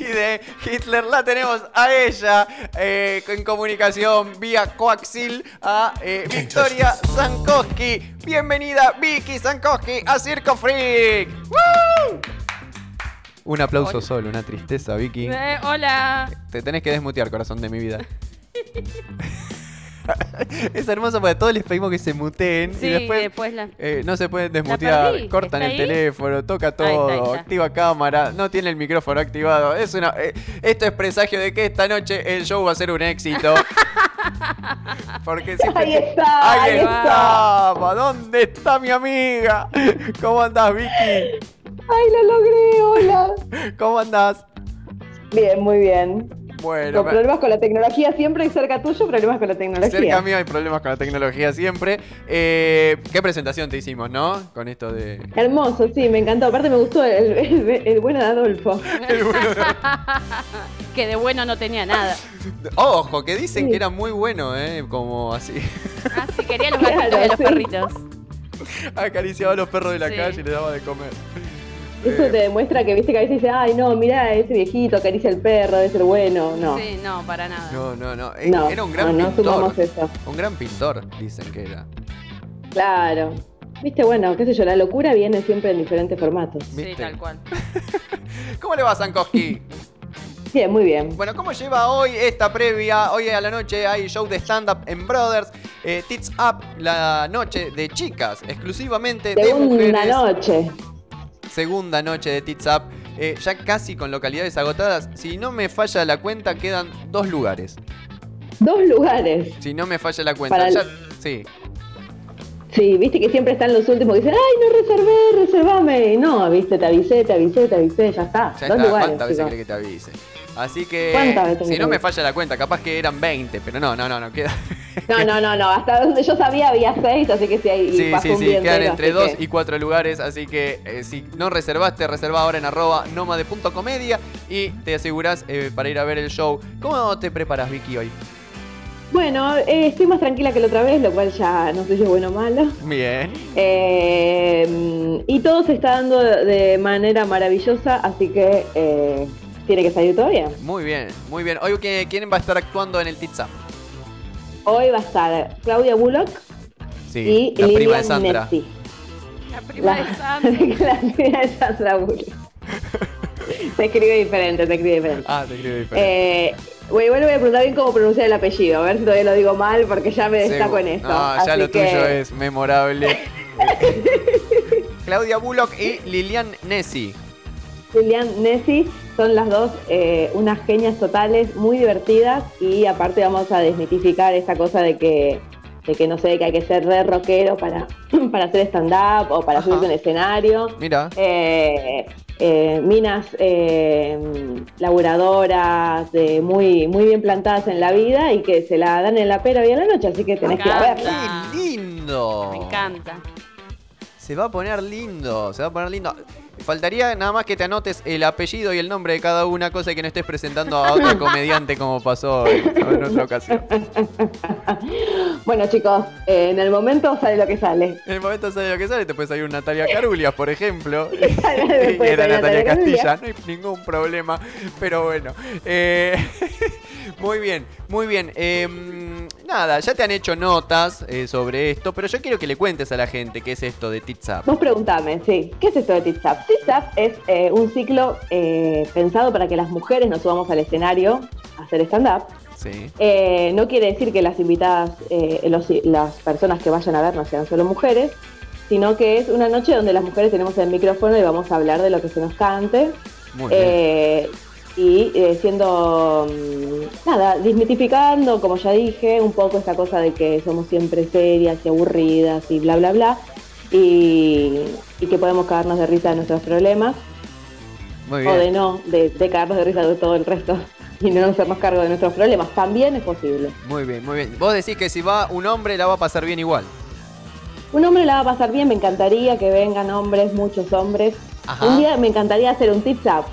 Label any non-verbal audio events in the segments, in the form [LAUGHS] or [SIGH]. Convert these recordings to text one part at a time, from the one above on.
Y de Hitler la tenemos a ella eh, en comunicación vía coaxil a eh, Victoria Zankowski. Bienvenida Vicky Zankowski a Circo Freak. ¡Woo! Un aplauso solo, una tristeza, Vicky. Eh, hola. Te tenés que desmutear, corazón de mi vida. [LAUGHS] [LAUGHS] es hermoso porque a todos les pedimos que se muteen Sí, y después, después la- eh, no se pueden desmutear, perdí. cortan ¿Está el ahí? teléfono, toca Ahí está, todo, ahí está. activa cámara, no tiene el micrófono activado. Es una, eh, esto es presagio de que esta noche el show va a ser un éxito. [LAUGHS] Porque siempre Ahí está, ahí ahí está. ¿Dónde está mi amiga? ¿Cómo andás, Vicky? ¡Ay, lo logré! ¡Hola! ¿Cómo andás? Bien, muy bien. Bueno, Con problemas con la tecnología siempre y cerca tuyo, problemas con la tecnología. Cerca mío hay problemas con la tecnología siempre. Eh, ¿Qué presentación te hicimos, no? Con esto de. Hermoso, sí, me encantó. Aparte me gustó el, [LAUGHS] el, el bueno de Adolfo. [LAUGHS] [LAUGHS] que de bueno no tenía nada. Ojo, que dicen que era muy bueno, ¿eh? Como así. Ah, sí, quería los gatitos y a los Sí. perritos. Acariciaba a los perros de la Sí. calle y les daba de comer. Eso te demuestra que, viste, que a veces dice, ay, no, mira, ese viejito acaricia el perro, debe ser bueno. No, Sí, no, para nada. No, no, no. Eh, no, era un gran no, no pintor. sumamos eso. Un gran pintor, dicen que era. Claro. Viste, bueno, qué sé yo, la locura viene siempre en diferentes formatos. Sí, ¿Viste? tal cual. [LAUGHS] ¿Cómo le va, Zankowski? Bien, muy bien. Bueno, ¿cómo lleva hoy esta previa? Hoy a la noche hay show de stand-up en Brothers. Eh, Tits Up, la noche de chicas, exclusivamente de Segunda mujeres. noche. Segunda noche de Tits Up. eh, ya casi con localidades agotadas. Si no me falla la cuenta, quedan dos lugares. Dos lugares. Si no me falla la cuenta. Para Ya- sí. Sí, viste que siempre están los últimos que dicen, ay, no reservé, reservame. Y no, viste, te avisé, te avisé, te avisé, ya está. Ya Dos está. lugares. ¿Cuántas veces que te avise? Así que. ¿Cuántas veces Si me no me falla la cuenta, capaz que eran 20, pero no, no, no, no, queda. No, no, no, no. Hasta donde yo sabía había seis, así que sí, ahí Sí, sí, sí, quedan entre dos que- y cuatro lugares, así que eh, si no reservaste, reserva ahora en arroba nomade.comedia y te asegurás eh, para ir a ver el show. ¿Cómo te preparas, Vicky, hoy? Bueno, eh, estoy más tranquila que la otra vez, lo cual ya no sé si es bueno o malo. Bien. Eh, y todo se está dando de manera maravillosa, así que eh, tiene que salir todo bien. Muy bien, muy bien. Hoy, ¿qui- ¿quién va a estar actuando en el Up? Hoy va a estar Claudia Bullock Sí, y la prima de Lilian Sandra. Nessi. La prima de Sandra. [LAUGHS] la prima de Sandra Bullock. [LAUGHS] se escribe diferente, se escribe diferente. Ah, te escribo diferente. Eh, bueno, igual le voy a preguntar bien cómo pronunciar el apellido, a ver si todavía lo digo mal, porque ya me destaco Segu- en eso. No, ya lo que- tuyo es memorable. [LAUGHS] Claudia Bullock y Lilian Nessi. Lilian Nessi son las dos eh, unas genias totales, muy divertidas y aparte vamos a desmitificar esa cosa de que, de que no sé, que hay que ser re rockero para, [LAUGHS] para hacer stand-up o para subirse a un escenario. Mira. Eh, eh, minas eh, laburadoras, de muy, muy bien plantadas en la vida y que se la dan en la pera y en la noche, así que tenés que ir a verla. ¡Qué lindo! Me encanta. Se va a poner lindo, se va a poner lindo. Faltaría nada más que te anotes el apellido y el nombre de cada una cosa que no estés presentando a otro [LAUGHS] comediante como pasó en, otra ocasión. [LAUGHS] Bueno chicos, eh, en el momento sale lo que sale. En el momento sale lo que sale, te puede salir un Natalia Carulias, por ejemplo. [LAUGHS] y era Natalia Natalia Castilla, no hay ningún problema. Pero bueno. eh, muy bien, muy bien. Eh, nada, ya te han hecho notas eh, sobre esto, pero yo quiero que le cuentes a la gente qué es esto de Tits Up. Vos preguntame, sí, ¿qué es esto de Tits Up? Tits Up es eh, un ciclo eh, pensado para que las mujeres nos subamos al escenario a hacer stand-up. Sí. No quiere decir que las invitadas, eh, los- las personas que vayan a vernos sean solo mujeres, sino que es una noche donde las mujeres tenemos el micrófono y vamos a hablar de lo que se nos cante. Muy bien. Y eh, siendo, mm, nada, desmitificando, como ya dije, un poco esta cosa de que somos siempre serias y aburridas y bla, bla, bla, y, y que podemos cagarnos de risa de nuestros problemas, Muy o de bien. no, de, de cagarnos de risa de todo el resto, [LAUGHS] y no hacernos cargo de nuestros problemas, también es posible. Muy bien, muy bien. Vos decís que si va un hombre la va a pasar bien igual. Un hombre la va a pasar bien, me encantaría que vengan hombres, muchos hombres. Ajá. Un día me encantaría hacer un tips up.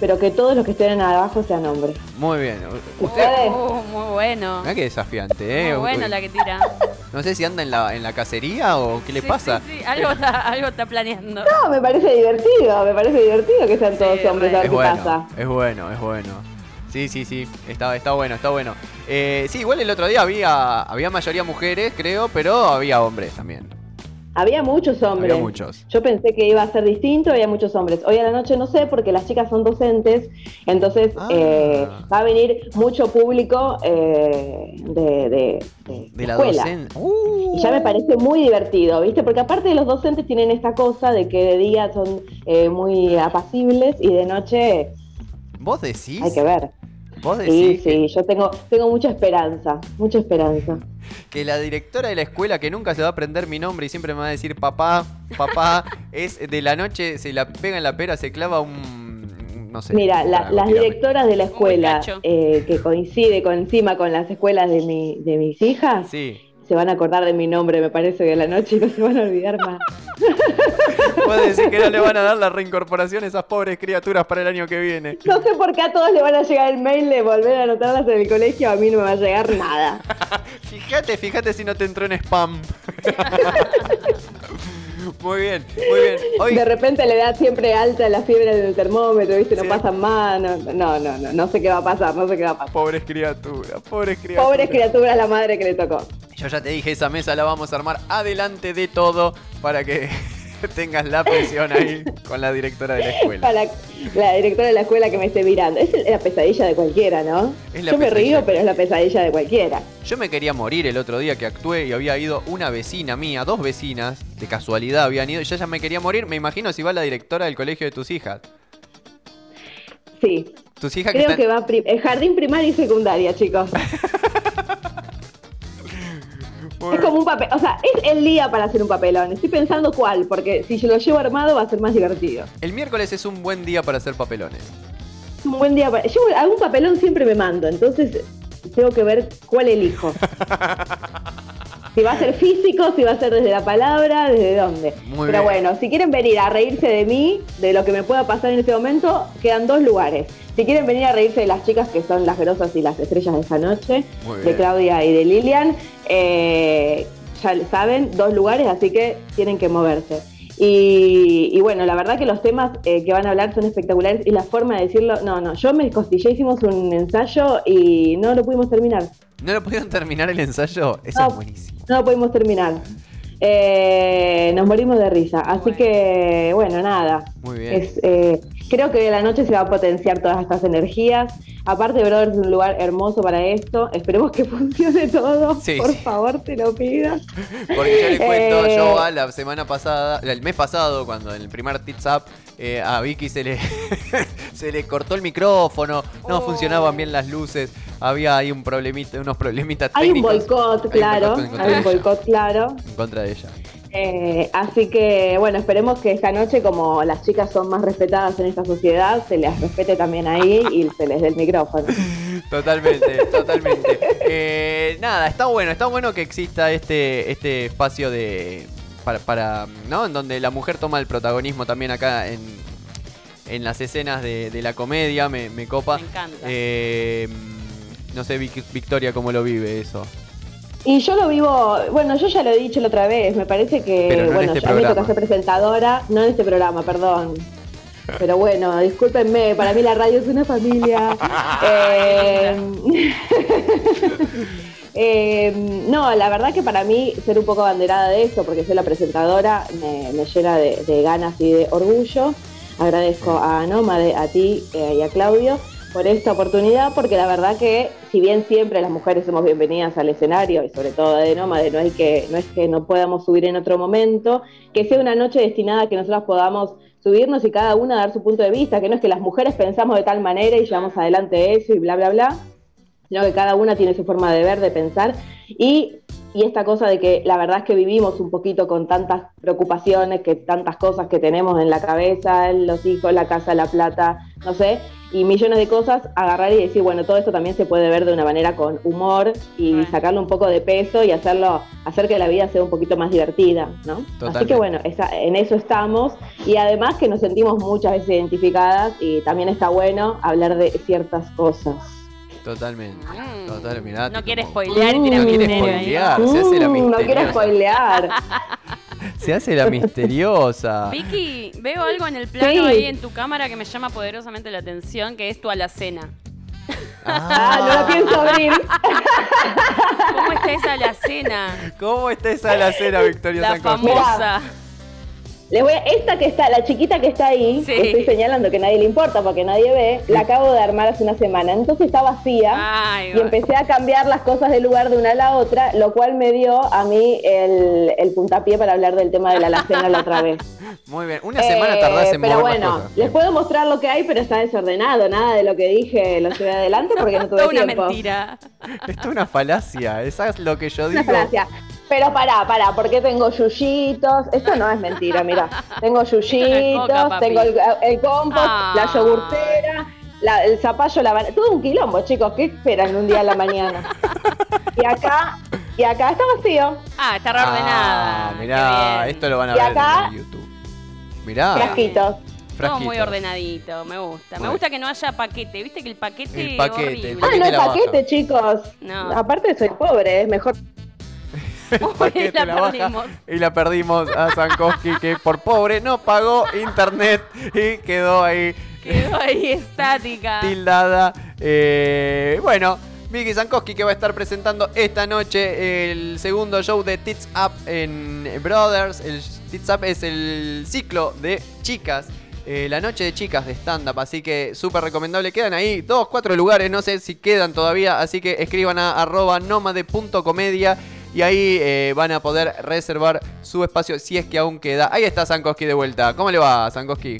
Pero que todos los que estén abajo sean hombres. Muy bien. Usted. Uh, muy bueno. Mirá qué desafiante, ¿eh? Muy bueno la que tira. [LAUGHS] No sé si anda en la, en la cacería o qué le Sí, pasa. sí, sí, Algo, está, algo está planeando. No, me parece divertido, me parece divertido que sean todos Sí, hombres, a ver Es qué bueno, pasa. es bueno, es bueno. Sí, sí, sí, está, está bueno, está bueno. Eh, sí, igual el otro día había, había mayoría mujeres, creo, pero había hombres también. Había muchos hombres. Había muchos. Yo pensé que iba a ser distinto, había muchos hombres. Hoy a la noche no sé, porque las chicas son docentes, entonces Ah. eh, va a venir mucho público eh, de, de- de- De la escuela. docente. Uh. Y ya me parece muy divertido, ¿viste? Porque aparte de los docentes tienen esta cosa de que de día son eh, muy apacibles y de noche ¿Vos decís? hay que ver. ¿Vos Sí, decís que- sí, yo tengo, tengo mucha esperanza, mucha esperanza. que la directora de la escuela, que nunca se va a aprender mi nombre y siempre me va a decir papá, papá, [LAUGHS] es de la noche, se la pega en la pera, se clava un... no sé. Mira, la- las directoras de la escuela, eh, que coincide con encima con las escuelas de, mi, de mis hijas, Sí. Se van a acordar de mi nombre, me parece que a la noche y no se van a olvidar más. [LAUGHS] Vos decís que no le van a dar la reincorporación a esas pobres criaturas para el año que viene. No sé por qué a todos le van a llegar el mail de volver a anotarlas en el colegio, a mí no me va a llegar nada. [LAUGHS] Fíjate, fíjate si no te entró en spam. [LAUGHS] muy bien, muy bien. Hoy, De repente le da siempre alta la fiebre del termómetro, ¿viste? No Sí. pasan más, no, no, no, no, no sé qué va a pasar, no sé qué va a pasar. pobres criaturas, pobres criaturas. Pobres criaturas la madre que le tocó. Yo ya te dije, esa mesa la vamos a armar adelante de todo para que [LAUGHS] tengas la presión ahí con la directora de la escuela. Para la directora de la escuela que me esté mirando. Es la pesadilla de cualquiera, ¿no? Es la Yo me río, pero es la pesadilla de cualquiera. Yo me quería morir el otro día que actué y había ido una vecina mía, dos vecinas, de casualidad habían ido, y yo ya me quería morir, me imagino si va la directora del colegio de tus hijas. Sí. Tus hijas que Creo están... que va pri- eh, jardín primaria y secundaria, chicos. [LAUGHS] Es como un papel, o sea, es el día para hacer un papelón. Estoy pensando cuál, porque si yo lo llevo armado va a ser más divertido. El miércoles es un buen día para hacer papelones. Es un buen día para. Yo algún papelón siempre me mando, entonces tengo que ver cuál elijo. [LAUGHS] Si va a ser físico, si va a ser desde la palabra, desde dónde. Muy Pero bien. bueno, si quieren venir a reírse de mí, de lo que me pueda pasar en ese momento, quedan dos lugares. Si quieren venir a reírse de las chicas que son las grosas y las estrellas de esa noche, de. Claudia y de Lilian, eh, ya saben, dos lugares, así que tienen que moverse. Y, y bueno, la verdad que los temas eh, que van a hablar son espectaculares y la forma de decirlo, no, no, yo me costillé, hicimos un ensayo y no lo pudimos terminar. ¿No lo pudieron terminar el ensayo? Eso No. es buenísimo. No lo pudimos terminar. Eh, nos morimos de risa. Así Bueno. que, bueno, nada. Muy bien. Es, eh, creo que de la noche se va a potenciar todas estas energías. Aparte, Brother es un lugar hermoso para esto. Esperemos que [LAUGHS] funcione todo. Sí, Por sí. favor, te lo pido. Porque yo le cuento, Eh, yo a la semana pasada, el mes pasado, cuando en el primer Tits Up, eh, a Vicky se le, [LAUGHS] se le cortó el micrófono, no Oh. funcionaban bien las luces, había ahí un problemita, unos problemitas Hay un técnicos. Hay un claro. boicot contra Hay un boicot, claro. En contra de ella. Eh, así que, bueno, esperemos que esta noche, como las chicas son más respetadas en esta sociedad, se les respete también ahí y se les dé el micrófono. Totalmente, [LAUGHS] totalmente. Eh, nada, está bueno, está bueno que exista este, este espacio de. Para, para, ¿no? En donde la mujer toma el protagonismo también acá en, en las escenas de, de la comedia, me, me copa. Me encanta. Eh, no sé, Vic- Victoria, cómo lo vive eso. Y yo lo vivo, bueno, yo ya lo he dicho la otra vez, me parece que, no bueno, este ya me toca ser presentadora, no en este programa, perdón. Pero bueno, discúlpenme, para mí la radio es una familia. [LAUGHS] [LAUGHS] Eh, [LAUGHS] eh, no, la verdad que para mí ser un poco abanderada de eso, porque soy la presentadora, me, me llena de, de ganas y de orgullo. Agradezco a Nómade, a ti eh, y a Claudio por esta oportunidad, porque la verdad que si bien siempre las mujeres somos bienvenidas al escenario y sobre todo de Nómade, no, hay que, no es que no podamos subir en otro momento, que sea una noche destinada a que nosotras podamos subirnos y cada una dar su punto de vista, que no es que las mujeres pensamos de tal manera y llevamos adelante eso y bla, bla, bla, sino que cada una tiene su forma de ver, de pensar y, y esta cosa de que la verdad es que vivimos un poquito con tantas preocupaciones, que tantas cosas que tenemos en la cabeza, los hijos, la casa, la plata, no sé, y millones de cosas, agarrar y decir, bueno, todo esto también se puede ver de una manera con humor y Bueno. sacarle un poco de peso y hacerlo, hacer que la vida sea un poquito más divertida, ¿no? Así que bueno, esa- en eso estamos y además que nos sentimos muchas veces identificadas y también está bueno hablar de ciertas cosas. Totalmente. Mm. Total, mirá, No quiere como- spoilear y Mm. tira No quiere ahí. spoilear. se hace la Mm, no quiero misteriosa. spoilear. [LAUGHS] Se hace la misteriosa. Vicky, veo algo en el plano Sí. ahí en tu cámara que me llama poderosamente la atención, que es tu alacena. Ah, [LAUGHS] no la pienso abrir. ¿Cómo está esa alacena? ¿Cómo está esa la cena, Victoria La famosa. Les voy a- esta que está, la chiquita que está ahí, Sí. que estoy señalando que nadie le importa porque nadie ve, la acabo de armar hace una semana. Entonces está vacía Ay, y va. empecé a cambiar las cosas de lugar de una a la otra, lo cual me dio a mí el, el puntapié para hablar del tema de la alacena la otra vez. [LAUGHS] Muy bien. Una semana Eh, tardás en Pero mover bueno, las cosas. les puedo mostrar lo que hay, pero está desordenado. Nada de lo que dije lo llevé adelante porque no [LAUGHS] tuve Toda una tiempo. mentira. Esto [LAUGHS] es una falacia. Esa es lo que yo Una digo. falacia. Pero pará, pará, porque tengo yuyitos. Esto no es mentira, mira. Tengo [LAUGHS] yuyitos, coca, tengo el, el compost, Ah. la yogurtera, la- el zapallo, la banana. Todo un quilombo, chicos. ¿Qué esperan un día a la mañana? Y acá, y acá está vacío. Ah, está reordenada. Ah, mirá, esto lo van a Y ver acá- en YouTube. Mirá. Frasquitos. Todo muy ordenadito, me gusta. Me gusta que no haya paquete. Viste que el paquete El es paquete, horrible. el Ah, no baja. paquete, chicos. No. Aparte soy pobre, es mejor. [LAUGHS] La la perdimos. y la perdimos a Sankoski que por pobre no pagó internet y quedó ahí Quedó ahí [LAUGHS] estática. tildada. Eh, bueno, Vicky Sankoski que va a estar presentando esta noche el segundo show de Tits Up en Brothers. El Tits Up es el ciclo de chicas. eh, la noche de chicas de stand-up, así que súper recomendable. Quedan ahí dos, cuatro lugares, no sé si quedan todavía, así que escriban a arroba nomade.comedia y ahí eh, van a poder reservar su espacio si es que aún queda. Ahí está Sankoski de vuelta. ¿Cómo le va, Sankoski?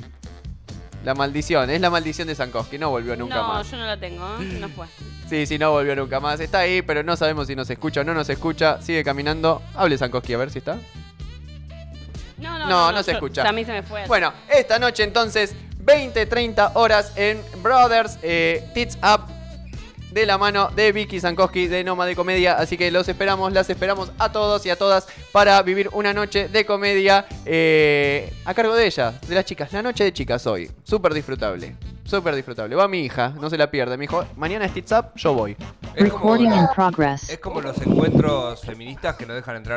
La maldición, es la maldición de Sankoski, no volvió nunca no, más. yo no la tengo, ¿eh? no fue. Sí, sí, no volvió nunca más. Está ahí, pero no sabemos si nos escucha o no nos escucha. Sigue caminando. Hable Sankoski, a ver si está. No, no, No, no se yo- escucha. A mí se me fue. Bueno, esta noche entonces, 20, 30 horas en Brothers eh, Tits Up. De la mano de Vicky Sankoski de Noma de Comedia. Así que los esperamos, las esperamos a todos y a todas para vivir una noche de comedia eh, a cargo de ellas, de las chicas. La noche de chicas hoy. Súper disfrutable. Súper disfrutable. Va mi hija, no se la pierda. Me dijo, mañana es Tits Up, yo voy. Es como, Recording in progress. es como los encuentros feministas que no dejan entrar a los